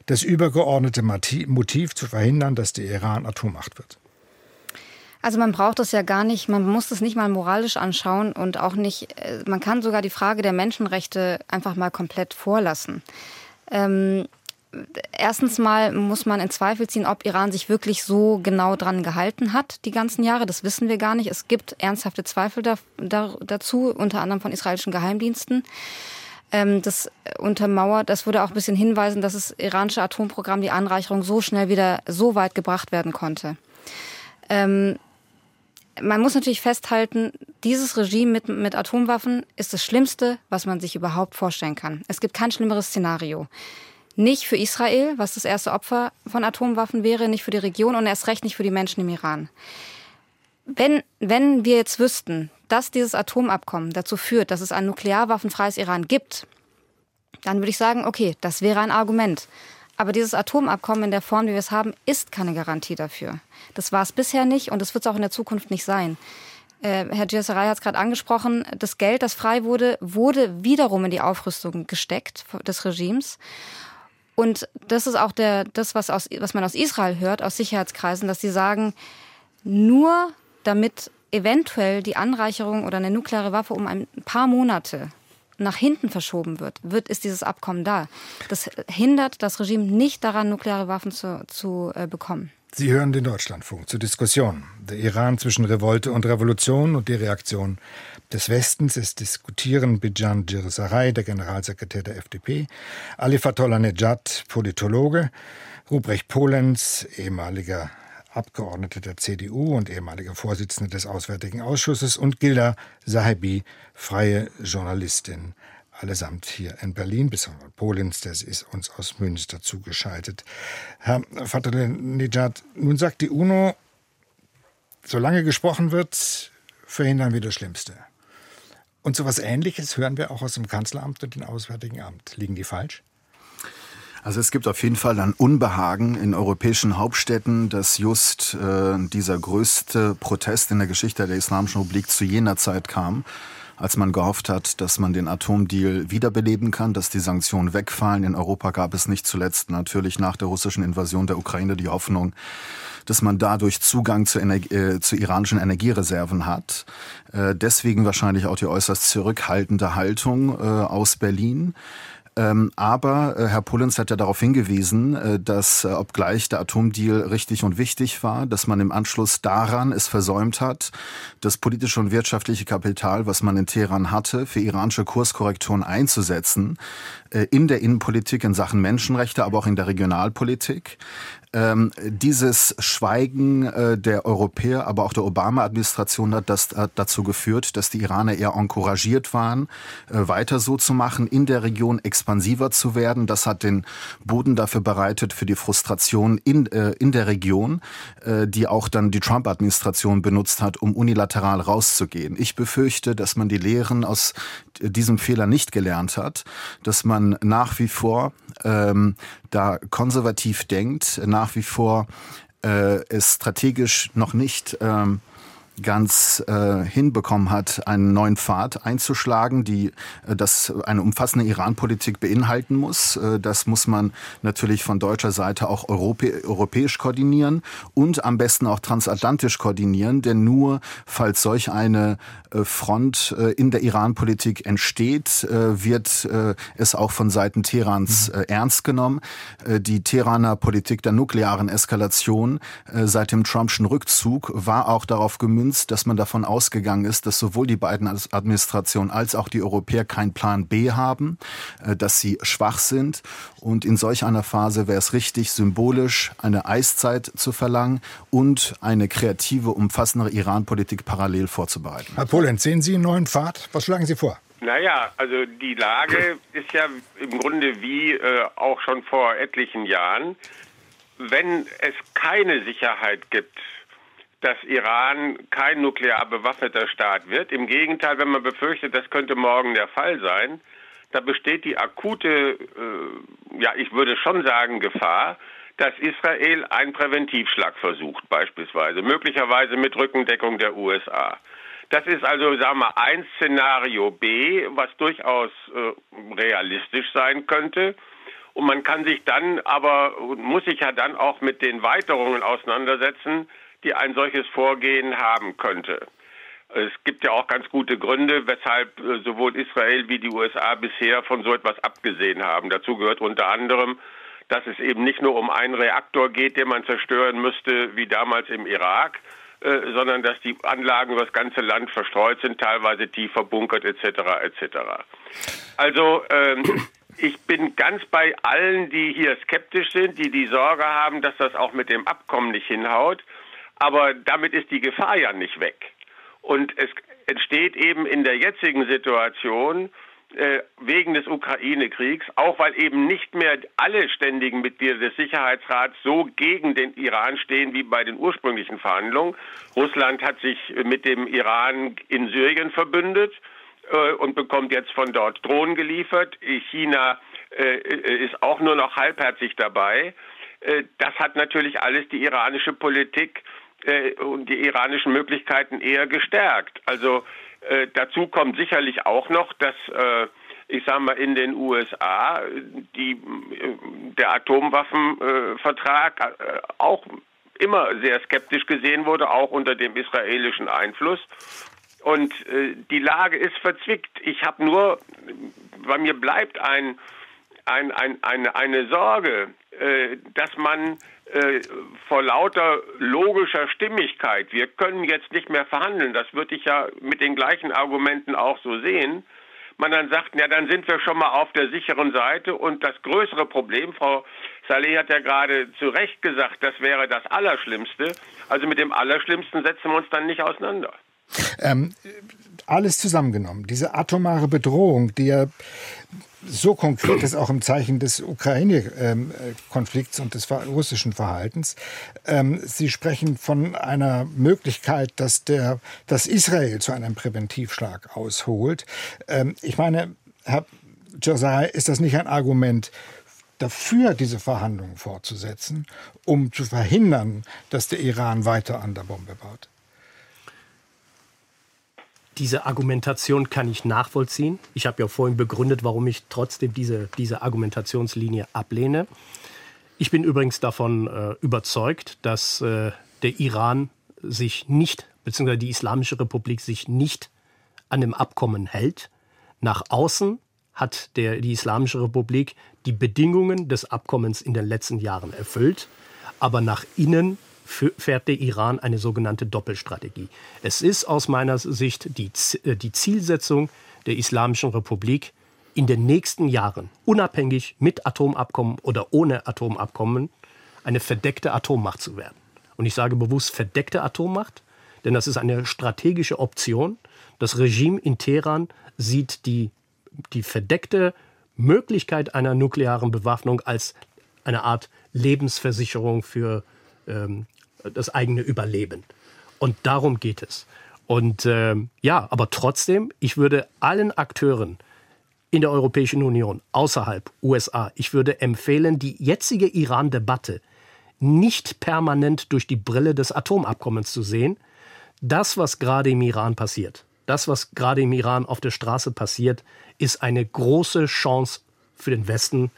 das übergeordnete Motiv zu verhindern, dass der Iran Atommacht wird. Also man braucht das ja gar nicht, man muss das nicht mal moralisch anschauen und auch nicht, äh, man kann sogar die Frage der Menschenrechte einfach mal komplett vorlassen. Ähm, erstens mal muss man in Zweifel ziehen, ob Iran sich wirklich so genau dran gehalten hat die ganzen Jahre. Das wissen wir gar nicht. Es gibt ernsthafte Zweifel da, da, dazu, unter anderem von israelischen Geheimdiensten. Ähm, das untermauert, das würde auch ein bisschen hinweisen, dass das iranische Atomprogramm die Anreicherung so schnell wieder so weit gebracht werden konnte. Ähm, man muss natürlich festhalten, dieses Regime mit, mit Atomwaffen ist das Schlimmste, was man sich überhaupt vorstellen kann. Es gibt kein schlimmeres Szenario. Nicht für Israel, was das erste Opfer von Atomwaffen wäre, nicht für die Region und erst recht nicht für die Menschen im Iran. Wenn, wenn wir jetzt wüssten, dass dieses Atomabkommen dazu führt, dass es ein nuklearwaffenfreies Iran gibt, dann würde ich sagen, okay, das wäre ein Argument. Aber dieses Atomabkommen in der Form, wie wir es haben, ist keine Garantie dafür. Das war es bisher nicht und das wird es auch in der Zukunft nicht sein. Äh, Herr Giasaray hat es gerade angesprochen, das Geld, das frei wurde, wurde wiederum in die Aufrüstung gesteckt des Regimes. Und das ist auch der, das, was, aus, was man aus Israel hört, aus Sicherheitskreisen, dass sie sagen, nur damit eventuell die Anreicherung oder eine nukleare Waffe um ein paar Monate nach hinten verschoben wird, wird ist dieses Abkommen da. Das hindert das Regime nicht daran, nukleare Waffen zu, zu äh, bekommen. Sie hören den Deutschlandfunk zur Diskussion. Der Iran zwischen Revolte und Revolution und die Reaktion des Westens. Es diskutieren Bijan Jirsaray, der Generalsekretär der FDP, Ali Fatollah Nejad, Politologe, Ruprecht Polenz, ehemaliger Abgeordneter der CDU und ehemaliger Vorsitzender des Auswärtigen Ausschusses und Gilda Sahibi, freie Journalistin allesamt hier in Berlin, bis auf Polens, das ist uns aus Münster zugeschaltet. Herr Fatahejad, nun sagt die UNO, solange gesprochen wird, verhindern wir das Schlimmste. Und so etwas Ähnliches hören wir auch aus dem Kanzleramt und dem Auswärtigen Amt. Liegen die falsch? Also es gibt auf jeden Fall ein Unbehagen in europäischen Hauptstädten, dass just äh, dieser größte Protest in der Geschichte der Islamischen Republik zu jener Zeit kam, als man gehofft hat, dass man den Atomdeal wiederbeleben kann, dass die Sanktionen wegfallen. In Europa gab es nicht zuletzt natürlich nach der russischen Invasion der Ukraine die Hoffnung, dass man dadurch Zugang zu, Energie, äh, zu iranischen Energiereserven hat. Äh, deswegen wahrscheinlich auch die äußerst zurückhaltende Haltung äh, aus Berlin. Ähm, aber äh, Herr Pullens hat ja darauf hingewiesen, äh, dass äh, obgleich der Atomdeal richtig und wichtig war, dass man im Anschluss daran es versäumt hat, das politische und wirtschaftliche Kapital, was man in Teheran hatte, für iranische Kurskorrekturen einzusetzen, in der Innenpolitik in Sachen Menschenrechte, aber auch in der Regionalpolitik. ähm, dieses Schweigen äh, der Europäer, aber auch der Obama-Administration hat, das, hat dazu geführt, dass die Iraner eher encouragiert waren, äh, weiter so zu machen, in der Region expansiver zu werden. Das hat den Boden dafür bereitet für die Frustration in, äh, in der Region, äh, die auch dann die Trump-Administration benutzt hat, um unilateral rauszugehen. Ich befürchte, dass man die Lehren aus diesem Fehler nicht gelernt hat, dass man nach wie vor ähm, da konservativ denkt, nach wie vor äh, es strategisch noch nicht ähm, ganz äh, hinbekommen hat, einen neuen Pfad einzuschlagen, die äh, das eine umfassende Iran-Politik beinhalten muss. Äh, das muss man natürlich von deutscher Seite auch europä europäisch koordinieren und am besten auch transatlantisch koordinieren, denn nur falls solch eine äh, Front äh, in der Iran-Politik entsteht, äh, wird äh, es auch von Seiten Teherans äh, ernst genommen. Äh, die Teheraner Politik der nuklearen Eskalation äh, seit dem Trumpschen Rückzug war auch darauf gemünzt, gemünzt, dass man davon ausgegangen ist, dass sowohl die beiden Administrationen als auch die Europäer keinen Plan B haben, äh, dass sie schwach sind. Und in solch einer Phase wäre es richtig, symbolisch eine Eiszeit zu verlangen und eine kreative, umfassendere Iran-Politik parallel vorzubereiten. Herr Polenz, sehen Sie einen neuen Pfad? Was schlagen Sie vor? Naja, also die Lage ist ja im Grunde wie äh, auch schon vor etlichen Jahren. Wenn es keine Sicherheit gibt, dass Iran kein nuklear bewaffneter Staat wird. Im Gegenteil, wenn man befürchtet, das könnte morgen der Fall sein, da besteht die akute, äh, ja, ich würde schon sagen, Gefahr, dass Israel einen Präventivschlag versucht, beispielsweise, möglicherweise mit Rückendeckung der USA. Das ist also, sagen wir, ein Szenario B, was durchaus äh, realistisch sein könnte. Und man kann sich dann aber, muss sich ja dann auch mit den Weiterungen auseinandersetzen, die ein solches Vorgehen haben könnte. Es gibt ja auch ganz gute Gründe, weshalb äh, sowohl Israel wie die USA bisher von so etwas abgesehen haben. Dazu gehört unter anderem, dass es eben nicht nur um einen Reaktor geht, den man zerstören müsste, wie damals im Irak, äh, sondern dass die Anlagen über das ganze Land verstreut sind, teilweise tief verbunkert etc. etc. Also ähm, ich bin ganz bei allen, die hier skeptisch sind, die die Sorge haben, dass das auch mit dem Abkommen nicht hinhaut. Aber damit ist die Gefahr ja nicht weg. Und es entsteht eben in der jetzigen Situation äh, wegen des Ukraine-Kriegs, auch weil eben nicht mehr alle ständigen Mitglieder des Sicherheitsrats so gegen den Iran stehen wie bei den ursprünglichen Verhandlungen. Russland hat sich mit dem Iran in Syrien verbündet äh, und bekommt jetzt von dort Drohnen geliefert. China äh, ist auch nur noch halbherzig dabei. Äh, das hat natürlich alles die iranische Politik äh, und die iranischen Möglichkeiten eher gestärkt. Also äh, dazu kommt sicherlich auch noch, dass äh, ich sage mal in den USA die, äh, der Atomwaffenvertrag äh, auch immer sehr skeptisch gesehen wurde, auch unter dem israelischen Einfluss. Und äh, die Lage ist verzwickt. Ich habe nur, bei mir bleibt ein, ein, ein, eine, eine Sorge, dass man äh, vor lauter logischer Stimmigkeit, wir können jetzt nicht mehr verhandeln, das würde ich ja mit den gleichen Argumenten auch so sehen, man dann sagt, ja, dann sind wir schon mal auf der sicheren Seite und das größere Problem, Frau Saleh hat ja gerade zu Recht gesagt, das wäre das Allerschlimmste. Also mit dem Allerschlimmsten setzen wir uns dann nicht auseinander. Ähm, alles zusammengenommen, diese atomare Bedrohung, die ja so konkret ist, auch im Zeichen des Ukraine-Konflikts und des russischen Verhaltens. Ähm, Sie sprechen von einer Möglichkeit, dass, der, dass Israel zu einem Präventivschlag ausholt. Ähm, ich meine, Herr Josiah, ist das nicht ein Argument dafür, diese Verhandlungen fortzusetzen, um zu verhindern, dass der Iran weiter an der Bombe baut? Diese Argumentation kann ich nachvollziehen. Ich habe ja vorhin begründet, warum ich trotzdem diese, diese Argumentationslinie ablehne. Ich bin übrigens davon äh, überzeugt, dass äh, der Iran sich nicht, beziehungsweise die Islamische Republik sich nicht an dem Abkommen hält. Nach außen hat der, die Islamische Republik die Bedingungen des Abkommens in den letzten Jahren erfüllt, aber nach innen fährt der Iran eine sogenannte Doppelstrategie. Es ist aus meiner Sicht die, äh, die Zielsetzung der Islamischen Republik, in den nächsten Jahren, unabhängig mit Atomabkommen oder ohne Atomabkommen, eine verdeckte Atommacht zu werden. Und ich sage bewusst verdeckte Atommacht, denn das ist eine strategische Option. Das Regime in Teheran sieht die, die verdeckte Möglichkeit einer nuklearen Bewaffnung als eine Art Lebensversicherung für ähm, das eigene Überleben. Und darum geht es. Und äh, ja, aber trotzdem, ich würde allen Akteuren in der Europäischen Union, außerhalb USA, ich würde empfehlen, die jetzige Iran-Debatte nicht permanent durch die Brille des Atomabkommens zu sehen. Das, was gerade im Iran passiert, das, was gerade im Iran auf der Straße passiert, ist eine große Chance für den Westen,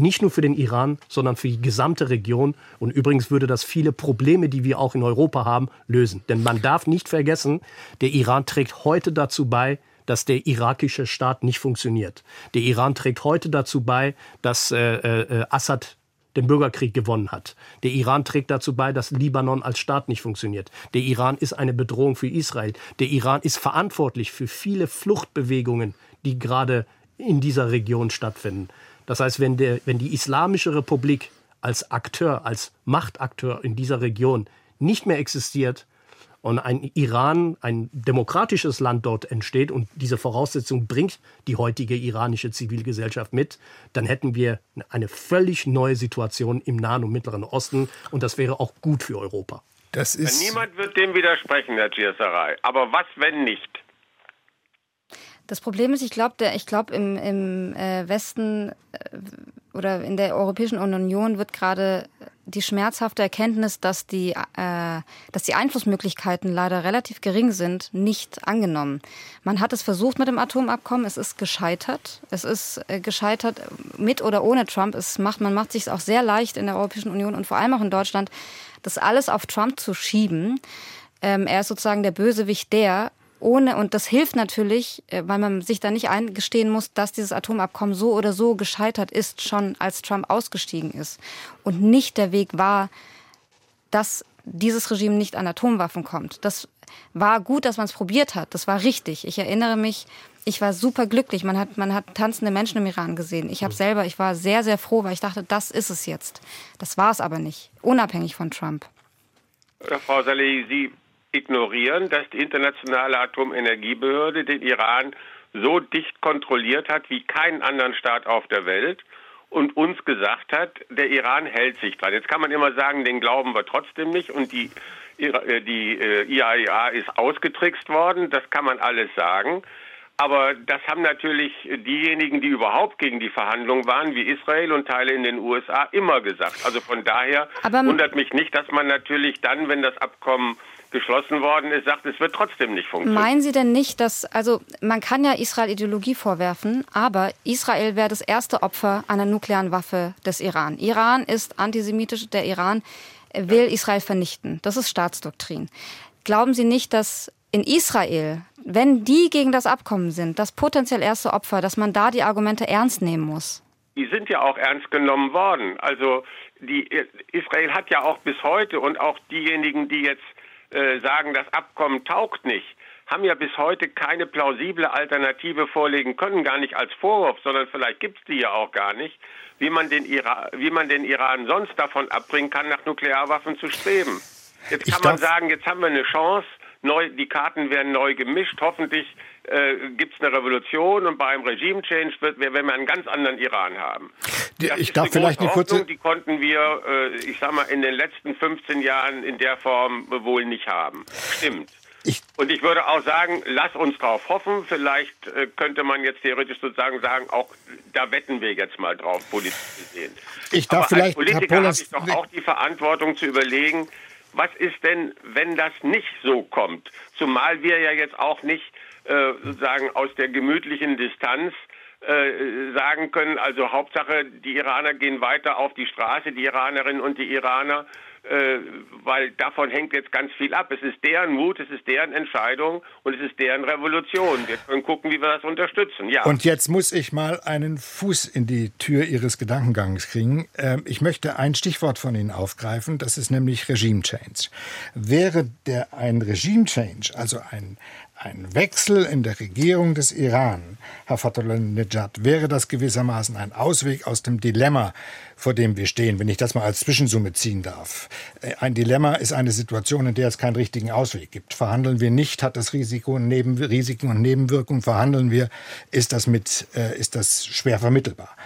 nicht nur für den Iran, sondern für die gesamte Region. Und übrigens würde das viele Probleme, die wir auch in Europa haben, lösen. Denn man darf nicht vergessen, der Iran trägt heute dazu bei, dass der irakische Staat nicht funktioniert. Der Iran trägt heute dazu bei, dass äh, äh, Assad den Bürgerkrieg gewonnen hat. Der Iran trägt dazu bei, dass Libanon als Staat nicht funktioniert. Der Iran ist eine Bedrohung für Israel. Der Iran ist verantwortlich für viele Fluchtbewegungen, die gerade in dieser Region stattfinden. Das heißt, wenn, der, wenn die Islamische Republik als Akteur, als Machtakteur in dieser Region nicht mehr existiert und ein Iran, ein demokratisches Land dort entsteht und diese Voraussetzung bringt die heutige iranische Zivilgesellschaft mit, dann hätten wir eine völlig neue Situation im Nahen und Mittleren Osten und das wäre auch gut für Europa. Das ist Niemand wird dem widersprechen, Herr Gierserei. Aber was, wenn nicht? Das Problem ist, ich glaube, ich glaube, im, im äh, Westen äh, oder in der Europäischen Union wird gerade die schmerzhafte Erkenntnis, dass die, äh, dass die Einflussmöglichkeiten leider relativ gering sind, nicht angenommen. Man hat es versucht mit dem Atomabkommen, es ist gescheitert. Es ist äh, gescheitert mit oder ohne Trump. Es macht, man macht sich auch sehr leicht in der Europäischen Union und vor allem auch in Deutschland, das alles auf Trump zu schieben. Ähm, er ist sozusagen der Bösewicht der, ohne, und das hilft natürlich, äh, weil man sich da nicht eingestehen muss, dass dieses Atomabkommen so oder so gescheitert ist, schon als Trump ausgestiegen ist. Und nicht der Weg war, dass dieses Regime nicht an Atomwaffen kommt. Das war gut, dass man es probiert hat. Das war richtig. Ich erinnere mich, ich war super glücklich. Man hat, man hat tanzende Menschen im Iran gesehen. Ich habe mhm. selber, ich war sehr, sehr froh, weil ich dachte, das ist es jetzt. Das war es aber nicht, unabhängig von Trump. Frau Saleh, Sie ignorieren, dass die internationale Atomenergiebehörde den Iran so dicht kontrolliert hat wie keinen anderen Staat auf der Welt und uns gesagt hat, der Iran hält sich dran. Jetzt kann man immer sagen, den glauben wir trotzdem nicht und die, äh, die IAEA äh, ist ausgetrickst worden. Das kann man alles sagen. Aber das haben natürlich diejenigen, die überhaupt gegen die Verhandlungen waren, wie Israel und Teile in den USA, immer gesagt. Also von daher Aber wundert mich nicht, dass man natürlich dann, wenn das Abkommen geschlossen worden ist, sagt, es wird trotzdem nicht funktionieren. Meinen Sie denn nicht, dass, also man kann ja Israel Ideologie vorwerfen, aber Israel wäre das erste Opfer einer nuklearen Waffe des Iran. Iran ist antisemitisch, der Iran will Israel vernichten. Das ist Staatsdoktrin. Glauben Sie nicht, dass in Israel, wenn die gegen das Abkommen sind, das potenziell erste Opfer, dass man da die Argumente ernst nehmen muss? Die sind ja auch ernst genommen worden. Also die, Israel hat ja auch bis heute und auch diejenigen, die jetzt äh, sagen, das Abkommen taugt nicht, haben ja bis heute keine plausible Alternative vorlegen können, gar nicht als Vorwurf, sondern vielleicht gibt es die ja auch gar nicht, wie man, den Iran, wie man den Iran sonst davon abbringen kann, nach Nuklearwaffen zu streben. Jetzt kann man sagen, jetzt haben wir eine Chance, neu, die Karten werden neu gemischt, hoffentlich äh, gibt es eine Revolution und bei einem Regime-Change wird, werden wir einen ganz anderen Iran haben. Die, ich darf vielleicht eine kurze... Die konnten wir, äh, ich sag mal, in den letzten 15 Jahren in der Form wohl nicht haben. Stimmt. Ich und ich würde auch sagen, lass uns darauf hoffen. Vielleicht äh, könnte man jetzt theoretisch sozusagen sagen, auch da wetten wir jetzt mal drauf, politisch gesehen. Ich darf Aber vielleicht, als Politiker habe ich doch auch die Verantwortung zu überlegen, was ist denn, wenn das nicht so kommt? Zumal wir ja jetzt auch nicht äh, sozusagen aus der gemütlichen Distanz äh, sagen können, also Hauptsache, die Iraner gehen weiter auf die Straße, die Iranerinnen und die Iraner, äh, weil davon hängt jetzt ganz viel ab. Es ist deren Mut, es ist deren Entscheidung und es ist deren Revolution. Wir können gucken, wie wir das unterstützen. Ja. Und jetzt muss ich mal einen Fuß in die Tür Ihres Gedankengangs kriegen. Ähm, ich möchte ein Stichwort von Ihnen aufgreifen, das ist nämlich Regime Change. Wäre der ein Regime Change, also ein ein Wechsel in der Regierung des Iran, Herr Fatullah-Nejad, wäre das gewissermaßen ein Ausweg aus dem Dilemma, vor dem wir stehen, wenn ich das mal als Zwischensumme ziehen darf. Äh, ein Dilemma ist eine Situation, in der es keinen richtigen Ausweg gibt. Verhandeln wir nicht, hat das Risiko und Neben Risiken und Nebenwirkungen. Verhandeln wir, ist das, mit, äh, ist das schwer vermittelbar.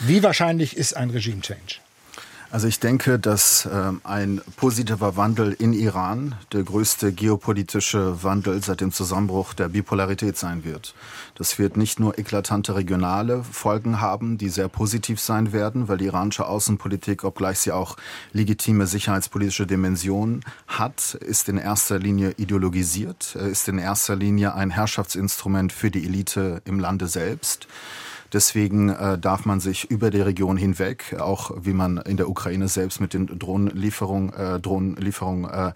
Wie wahrscheinlich ist ein Regime-Change? Also ich denke, dass ähm, ein positiver Wandel in Iran der größte geopolitische Wandel seit dem Zusammenbruch der Bipolarität sein wird. Das wird nicht nur eklatante regionale Folgen haben, die sehr positiv sein werden, weil die iranische Außenpolitik, obgleich sie auch legitime sicherheitspolitische Dimensionen hat, ist in erster Linie ideologisiert, ist in erster Linie ein Herrschaftsinstrument für die Elite im Lande selbst. Deswegen äh, darf man sich über die Region hinweg, auch wie man in der Ukraine selbst mit den Drohnenlieferungen, äh, Drohnenlieferungen äh,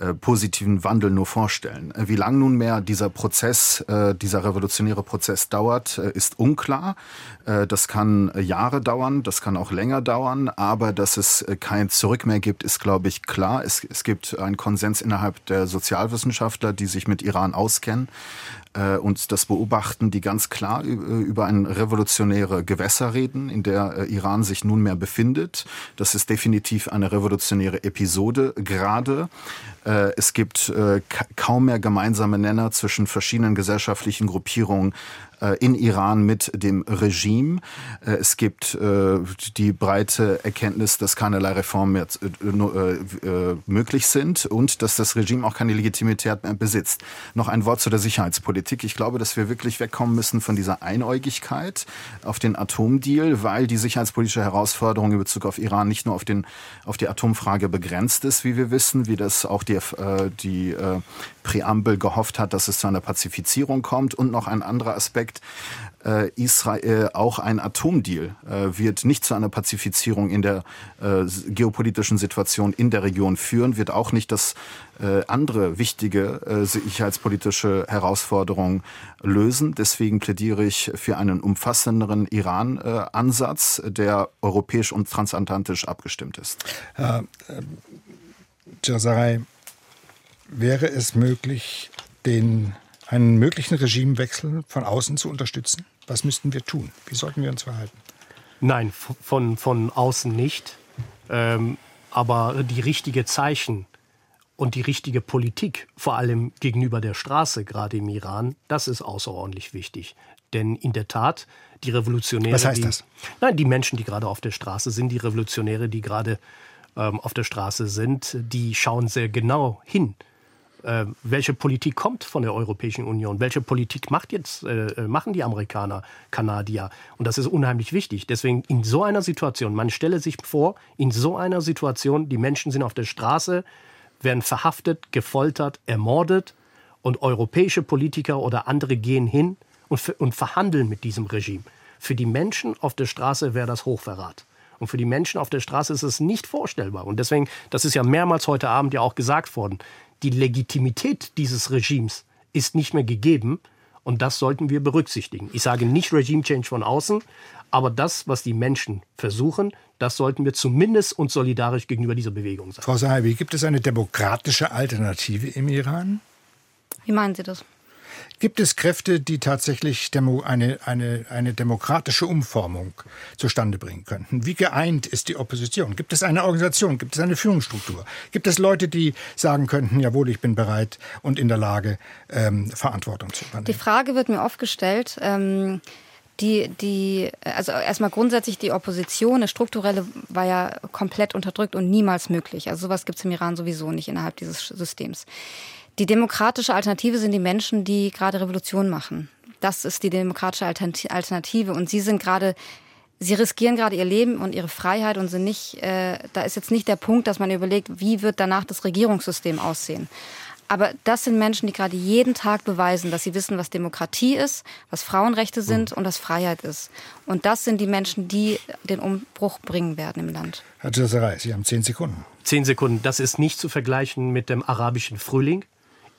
äh, positiven Wandel nur vorstellen. Äh, wie lang nunmehr dieser Prozess, äh, dieser revolutionäre Prozess dauert, äh, ist unklar. Äh, das kann Jahre dauern, das kann auch länger dauern, aber dass es kein Zurück mehr gibt, ist, glaube ich, klar. Es, es gibt einen Konsens innerhalb der Sozialwissenschaftler, die sich mit Iran auskennen äh, und das beobachten, die ganz klar über ein revolutionäre Gewässer reden, in der äh, Iran sich nunmehr befindet. Das ist definitiv eine revolutionäre Episode gerade. Äh, es gibt äh, kaum mehr gemeinsame Nenner zwischen verschiedenen gesellschaftlichen Gruppierungen in Iran mit dem Regime. Äh, es gibt äh, die breite Erkenntnis, dass keinerlei Reformen mehr möglich sind und dass das Regime auch keine Legitimität mehr besitzt. Noch ein Wort zu der Sicherheitspolitik. Ich glaube, dass wir wirklich wegkommen müssen von dieser Einäugigkeit auf den Atomdeal, weil die sicherheitspolitische Herausforderung in Bezug auf Iran nicht nur auf, den, auf die Atomfrage begrenzt ist, wie wir wissen, wie das auch die, die Präambel gehofft hat, dass es zu einer Pazifizierung kommt. Und noch ein anderer Aspekt, äh, Israel auch ein Atomdeal äh, wird nicht zu einer Pazifizierung in der äh, geopolitischen Situation in der Region führen, wird auch nicht das äh, andere wichtige äh, sicherheitspolitische Herausforderungen lösen. Deswegen plädiere ich für einen umfassenderen Iran-Ansatz, der europäisch und transatlantisch abgestimmt ist. Herr äh, Jazarei, wäre es möglich, den, einen möglichen Regimewechsel von außen zu unterstützen? Was müssten wir tun? Wie sollten wir uns verhalten? Nein, von, von außen nicht. Ähm, aber die richtige Zeichen und die richtige Politik, vor allem gegenüber der Straße, gerade im Iran, das ist außerordentlich wichtig. Denn in der Tat, die Revolutionäre. Was heißt die, das? Nein, die Menschen, die gerade auf der Straße sind, die Revolutionäre, die gerade ähm, auf der Straße sind, die schauen sehr genau hin äh, welche Politik kommt von der Europäischen Union? Welche Politik macht jetzt, äh, äh, machen die Amerikaner, Kanadier? Und das ist unheimlich wichtig. Deswegen in so einer Situation, man stelle sich vor, in so einer Situation, die Menschen sind auf der Straße, werden verhaftet, gefoltert, ermordet und europäische Politiker oder andere gehen hin und, und verhandeln mit diesem Regime. Für die Menschen auf der Straße wäre das Hochverrat. Und für die Menschen auf der Straße ist es nicht vorstellbar. Und deswegen, das ist ja mehrmals heute Abend ja auch gesagt worden, die Legitimität dieses Regimes ist nicht mehr gegeben. Und das sollten wir berücksichtigen. Ich sage nicht Regime Change von außen, aber das, was die Menschen versuchen, das sollten wir zumindest uns solidarisch gegenüber dieser Bewegung sein. Frau Sahabi, gibt es eine demokratische Alternative im Iran? Wie meinen Sie das? Gibt es Kräfte, die tatsächlich Demo, eine, eine, eine demokratische Umformung zustande bringen könnten? Wie geeint ist die Opposition? Gibt es eine Organisation? Gibt es eine Führungsstruktur? Gibt es Leute, die sagen könnten, jawohl, ich bin bereit und in der Lage, ähm, Verantwortung zu übernehmen? Die Frage wird mir oft gestellt. Ähm die, die, also erstmal grundsätzlich die Opposition, eine strukturelle, war ja komplett unterdrückt und niemals möglich. Also sowas gibt es im Iran sowieso nicht innerhalb dieses Systems. Die demokratische Alternative sind die Menschen, die gerade Revolution machen. Das ist die demokratische Alternative. Und sie sind gerade, sie riskieren gerade ihr Leben und ihre Freiheit und sind nicht, äh, da ist jetzt nicht der Punkt, dass man überlegt, wie wird danach das Regierungssystem aussehen. Aber das sind Menschen, die gerade jeden Tag beweisen, dass sie wissen, was Demokratie ist, was Frauenrechte sind mhm. und was Freiheit ist. Und das sind die Menschen, die den Umbruch bringen werden im Land. Herr Jesserei, Sie haben zehn Sekunden. Zehn Sekunden. Das ist nicht zu vergleichen mit dem arabischen Frühling.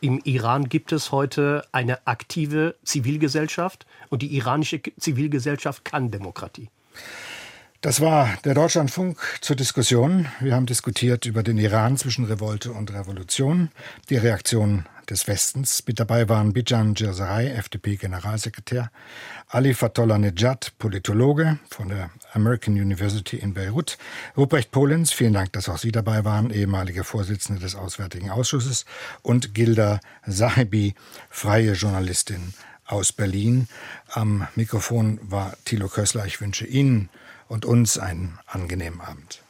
Im Iran gibt es heute eine aktive Zivilgesellschaft und die iranische Zivilgesellschaft kann Demokratie. Das war der Deutschlandfunk zur Diskussion. Wir haben diskutiert über den Iran zwischen Revolte und Revolution, die Reaktion des Westens. Mit dabei waren Bijan Jirsaray, FDP-Generalsekretär, Ali Fatollah Nejad, Politologe von der American University in Beirut, Ruprecht Polenz, vielen Dank, dass auch Sie dabei waren, ehemalige Vorsitzende des Auswärtigen Ausschusses, und Gilda Sahibi, freie Journalistin aus Berlin. Am Mikrofon war Thilo Kössler. Ich wünsche Ihnen und uns einen angenehmen Abend.